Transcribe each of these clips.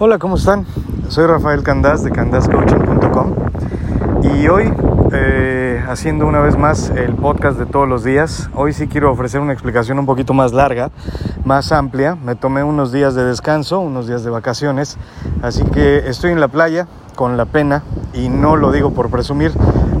Hola, ¿cómo están? Soy Rafael Candás de candascoaching.com y hoy eh, haciendo una vez más el podcast de todos los días. Hoy sí quiero ofrecer una explicación un poquito más larga, más amplia. Me tomé unos días de descanso, unos días de vacaciones, así que estoy en la playa con la pena y no lo digo por presumir,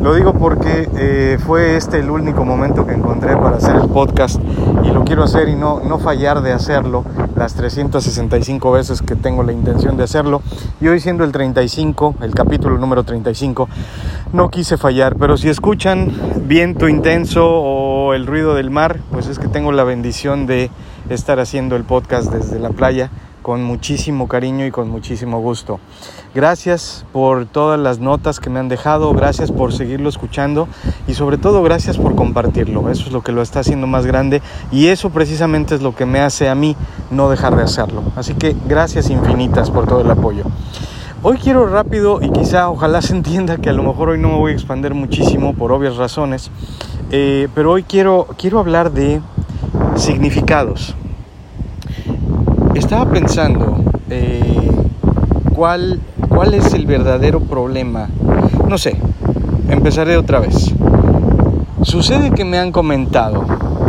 lo digo porque eh, fue este el único momento que encontré para hacer el podcast y lo quiero hacer y no, no fallar de hacerlo las 365 veces que tengo la intención de hacerlo. Y hoy siendo el 35, el capítulo número 35, no quise fallar, pero si escuchan viento intenso o el ruido del mar, pues es que tengo la bendición de estar haciendo el podcast desde la playa con muchísimo cariño y con muchísimo gusto. Gracias por todas las notas que me han dejado, gracias por seguirlo escuchando y sobre todo gracias por compartirlo. Eso es lo que lo está haciendo más grande y eso precisamente es lo que me hace a mí no dejar de hacerlo. Así que gracias infinitas por todo el apoyo. Hoy quiero rápido y quizá ojalá se entienda que a lo mejor hoy no me voy a expandir muchísimo por obvias razones, eh, pero hoy quiero, quiero hablar de significados. Estaba pensando eh, cuál, cuál es el verdadero problema. No sé, empezaré otra vez. Sucede que me han comentado,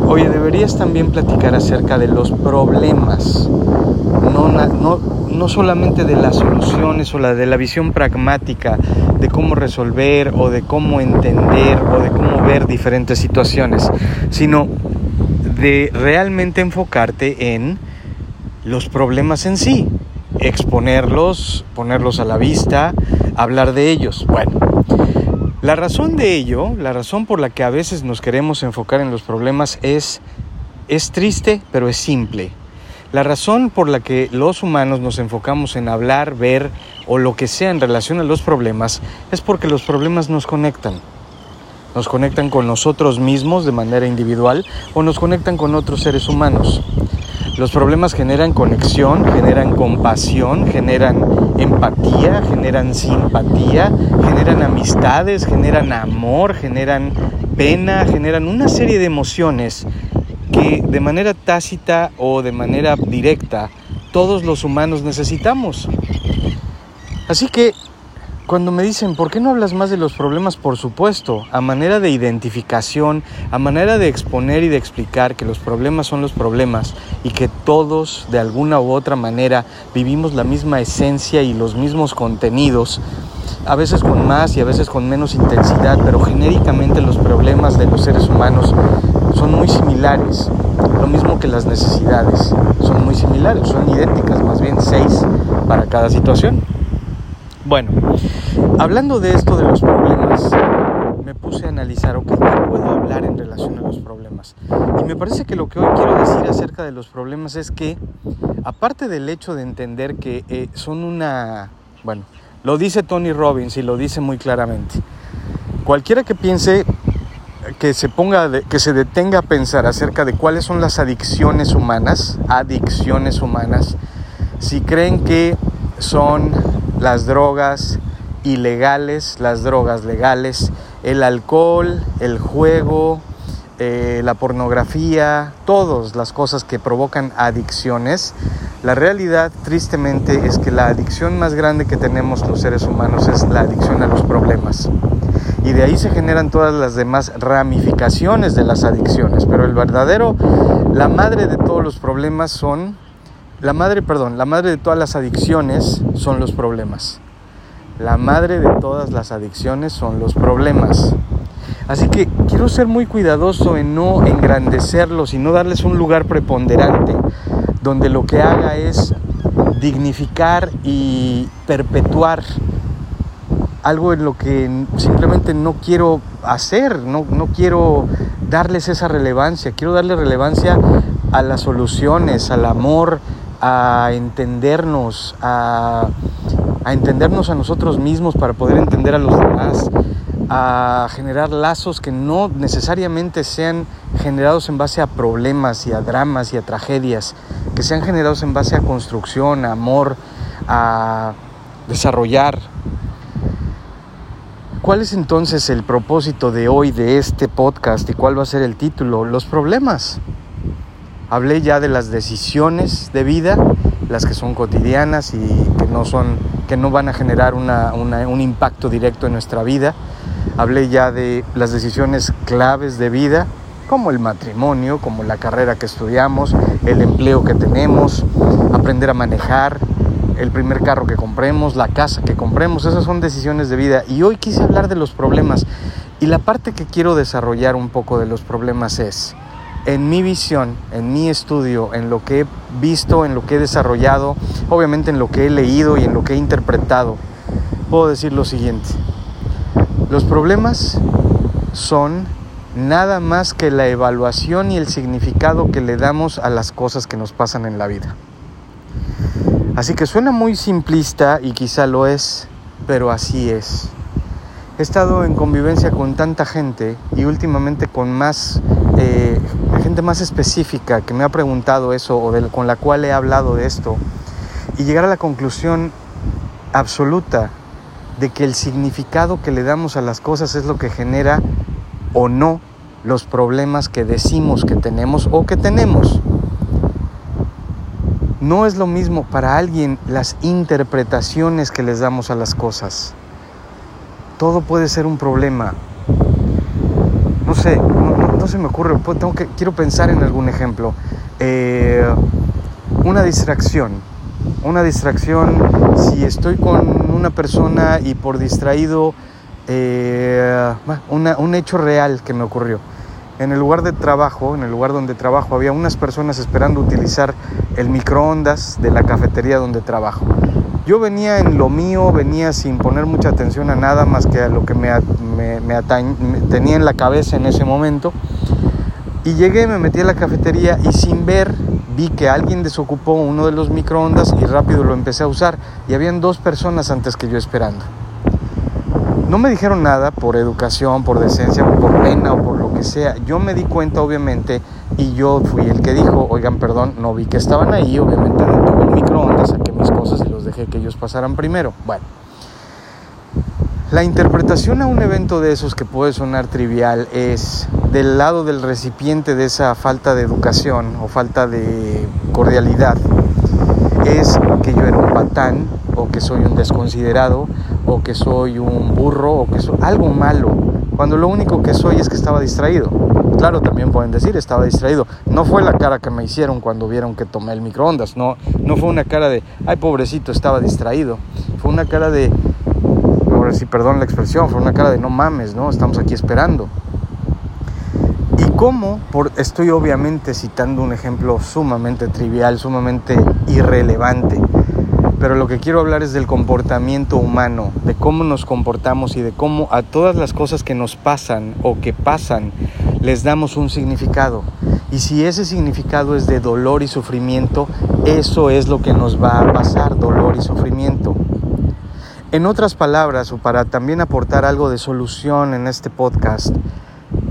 oye, deberías también platicar acerca de los problemas, no, no, no solamente de las soluciones o la de la visión pragmática de cómo resolver o de cómo entender o de cómo ver diferentes situaciones, sino de realmente enfocarte en los problemas en sí, exponerlos, ponerlos a la vista, hablar de ellos. Bueno, la razón de ello, la razón por la que a veces nos queremos enfocar en los problemas es, es triste, pero es simple. La razón por la que los humanos nos enfocamos en hablar, ver o lo que sea en relación a los problemas es porque los problemas nos conectan. Nos conectan con nosotros mismos de manera individual o nos conectan con otros seres humanos. Los problemas generan conexión, generan compasión, generan empatía, generan simpatía, generan amistades, generan amor, generan pena, generan una serie de emociones que de manera tácita o de manera directa todos los humanos necesitamos. Así que cuando me dicen, ¿por qué no hablas más de los problemas? Por supuesto, a manera de identificación, a manera de exponer y de explicar que los problemas son los problemas y que todos de alguna u otra manera vivimos la misma esencia y los mismos contenidos, a veces con más y a veces con menos intensidad, pero genéricamente los problemas de los seres humanos son muy similares, lo mismo que las necesidades, son muy similares, son idénticas, más bien seis para cada situación. Bueno, hablando de esto de los problemas, me puse a analizar, ok, ¿qué puedo hablar en relación a los problemas? Y me parece que lo que hoy quiero decir acerca de los problemas es que, aparte del hecho de entender que eh, son una, bueno, lo dice Tony Robbins y lo dice muy claramente, cualquiera que piense que se ponga, que se detenga a pensar acerca de cuáles son las adicciones humanas, adicciones humanas, si creen que son las drogas ilegales, las drogas legales, el alcohol, el juego, eh, la pornografía, todas las cosas que provocan adicciones. La realidad, tristemente, es que la adicción más grande que tenemos los seres humanos es la adicción a los problemas. Y de ahí se generan todas las demás ramificaciones de las adicciones. Pero el verdadero, la madre de todos los problemas son la madre, perdón, la madre de todas las adicciones son los problemas. La madre de todas las adicciones son los problemas. Así que quiero ser muy cuidadoso en no engrandecerlos y no darles un lugar preponderante, donde lo que haga es dignificar y perpetuar algo en lo que simplemente no quiero hacer, no, no quiero darles esa relevancia, quiero darle relevancia a las soluciones, al amor, a entendernos, a, entendernos a nosotros mismos para poder entender a los demás, a generar lazos que no necesariamente sean generados en base a problemas y a dramas y a tragedias, que sean generados en base a construcción, a amor, a desarrollar. ¿Cuál es entonces el propósito de hoy de este podcast y cuál va a ser el título? Los problemas. Hablé ya de las decisiones de vida las que son cotidianas y que no, son, que no van a generar un impacto directo en nuestra vida. Hablé ya de las decisiones claves de vida, como el matrimonio, como la carrera que estudiamos, el empleo que tenemos, aprender a manejar, el primer carro que compremos, la casa que compremos, esas son decisiones de vida. Y hoy quise hablar de los problemas. Y la parte que quiero desarrollar un poco de los problemas es, en mi visión, en mi estudio, en lo que he visto, en lo que he desarrollado, obviamente en lo que he leído y en lo que he interpretado, puedo decir lo siguiente. Los problemas son nada más que la evaluación y el significado que le damos a las cosas que nos pasan en la vida. Así que suena muy simplista y quizá lo es, pero así es. He estado en convivencia con tanta gente y últimamente con más eh, gente más específica que me ha preguntado eso o con la cual he hablado de esto y llegar a la conclusión absoluta de que el significado que le damos a las cosas es lo que genera o no los problemas que decimos que tenemos o que tenemos. No es lo mismo para alguien las interpretaciones que les damos a las cosas. Todo puede ser un problema. No sé, no, se me ocurre, tengo que, quiero pensar en algún ejemplo. Eh, una distracción una distracción, si estoy con una persona y por distraído, eh, un hecho real que me ocurrió. En el lugar de trabajo, en el lugar donde trabajo, había unas personas esperando utilizar el microondas de la cafetería donde trabajo. Yo venía en lo mío, venía sin poner mucha atención a nada más que a lo que me, me tenía en la cabeza en ese momento. Y llegué, me metí a la cafetería y sin ver vi que alguien desocupó uno de los microondas y rápido lo empecé a usar y habían dos personas antes que yo esperando. No me dijeron nada por educación, por decencia, por pena o por lo que sea. Yo me di cuenta obviamente y yo fui el que dijo, oigan, perdón, no vi que estaban ahí, obviamente detuve el microondas, saqué mis cosas y los dejé que ellos pasaran primero. Bueno, la interpretación a un evento de esos que puede sonar trivial es del lado del recipiente de esa falta de educación o falta de cordialidad. Es que yo era un patán o que soy un desconsiderado o que soy un burro o que soy algo malo, cuando lo único que soy es que estaba distraído. Claro, también pueden decir, estaba distraído. No fue la cara que me hicieron cuando vieron que tomé el microondas, no, no fue una cara de, ay pobrecito, estaba distraído. Fue una cara de, si perdón la expresión, fue una cara de no mames, ¿no? Estamos aquí esperando. ¿Y cómo? Por, estoy obviamente citando un ejemplo sumamente trivial, sumamente irrelevante, pero lo que quiero hablar es del comportamiento humano, de cómo nos comportamos y de cómo a todas las cosas que nos pasan o que pasan les damos un significado. Y si ese significado es de dolor y sufrimiento, eso es lo que nos va a pasar, dolor y sufrimiento. En otras palabras, o para también aportar algo de solución en este podcast,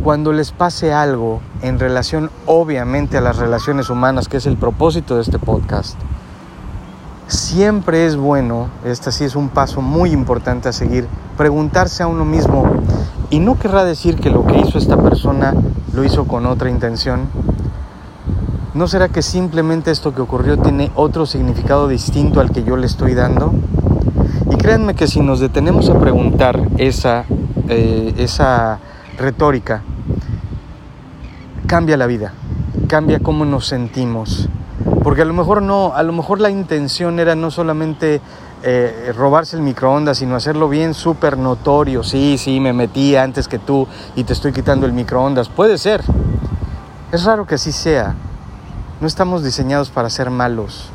cuando les pase algo en relación obviamente a las relaciones humanas, que es el propósito de este podcast, siempre es bueno, este sí es un paso muy importante a seguir, preguntarse a uno mismo, y no querrá decir que lo que hizo esta persona lo hizo con otra intención. ¿No será que simplemente esto que ocurrió tiene otro significado distinto al que yo le estoy dando? Créanme que si nos detenemos a preguntar esa, eh, esa retórica, cambia la vida, cambia cómo nos sentimos. Porque a lo mejor no, a lo mejor la intención era no solamente eh, robarse el microondas, sino hacerlo bien súper notorio. Sí, sí, me metí antes que tú y te estoy quitando el microondas. Puede ser. Es raro que así sea. No estamos diseñados para ser malos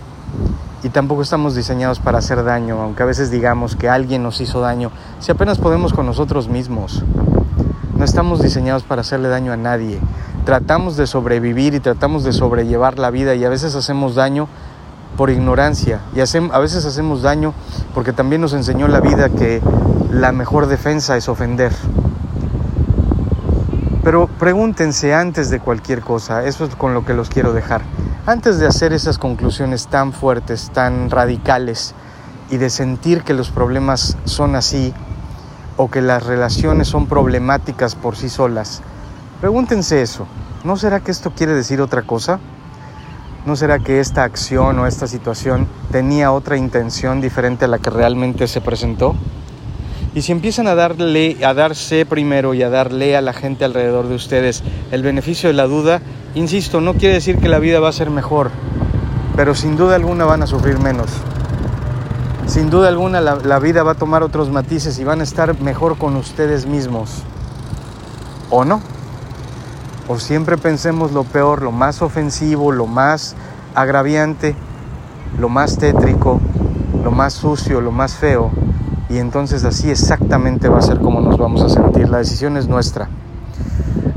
y tampoco estamos diseñados para hacer daño, aunque a veces digamos que alguien nos hizo daño, si apenas podemos con nosotros mismos. No estamos diseñados para hacerle daño a nadie. Tratamos de sobrevivir y tratamos de sobrellevar la vida y a veces hacemos daño por ignorancia y a veces hacemos daño porque también nos enseñó la vida que la mejor defensa es ofender. Pero pregúntense antes de cualquier cosa, eso es con lo que los quiero dejar. Antes de hacer esas conclusiones tan fuertes, tan radicales, y de sentir que los problemas son así, o que las relaciones son problemáticas por sí solas, pregúntense eso. ¿No será que esto quiere decir otra cosa? ¿No será que esta acción o esta situación tenía otra intención diferente a la que realmente se presentó? Y si empiezan a darle, a darse primero y a darle a la gente alrededor de ustedes el beneficio de la duda, insisto, no quiere decir que la vida va a ser mejor, pero sin duda alguna van a sufrir menos. Sin duda alguna la, la vida va a tomar otros matices y van a estar mejor con ustedes mismos. ¿O no? O siempre pensemos lo peor, lo más ofensivo, lo más agraviante, lo más tétrico, lo más sucio, lo más feo y entonces así exactamente va a ser como nos vamos a sentir. La decisión es nuestra.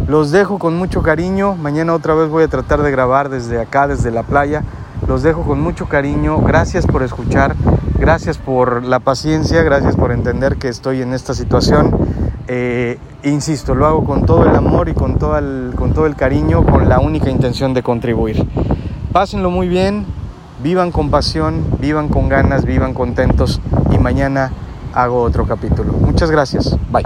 Los dejo con mucho cariño. Mañana otra vez voy a tratar de grabar desde acá, desde la playa. Los dejo con mucho cariño. Gracias por escuchar. Gracias por la paciencia. Gracias por entender que estoy en esta situación. Eh, insisto, lo hago con todo el amor y con todo el, con todo el cariño, con la única intención de contribuir. Pásenlo muy bien. Vivan con pasión, vivan con ganas, vivan contentos y mañana hago otro capítulo. Muchas gracias. Bye.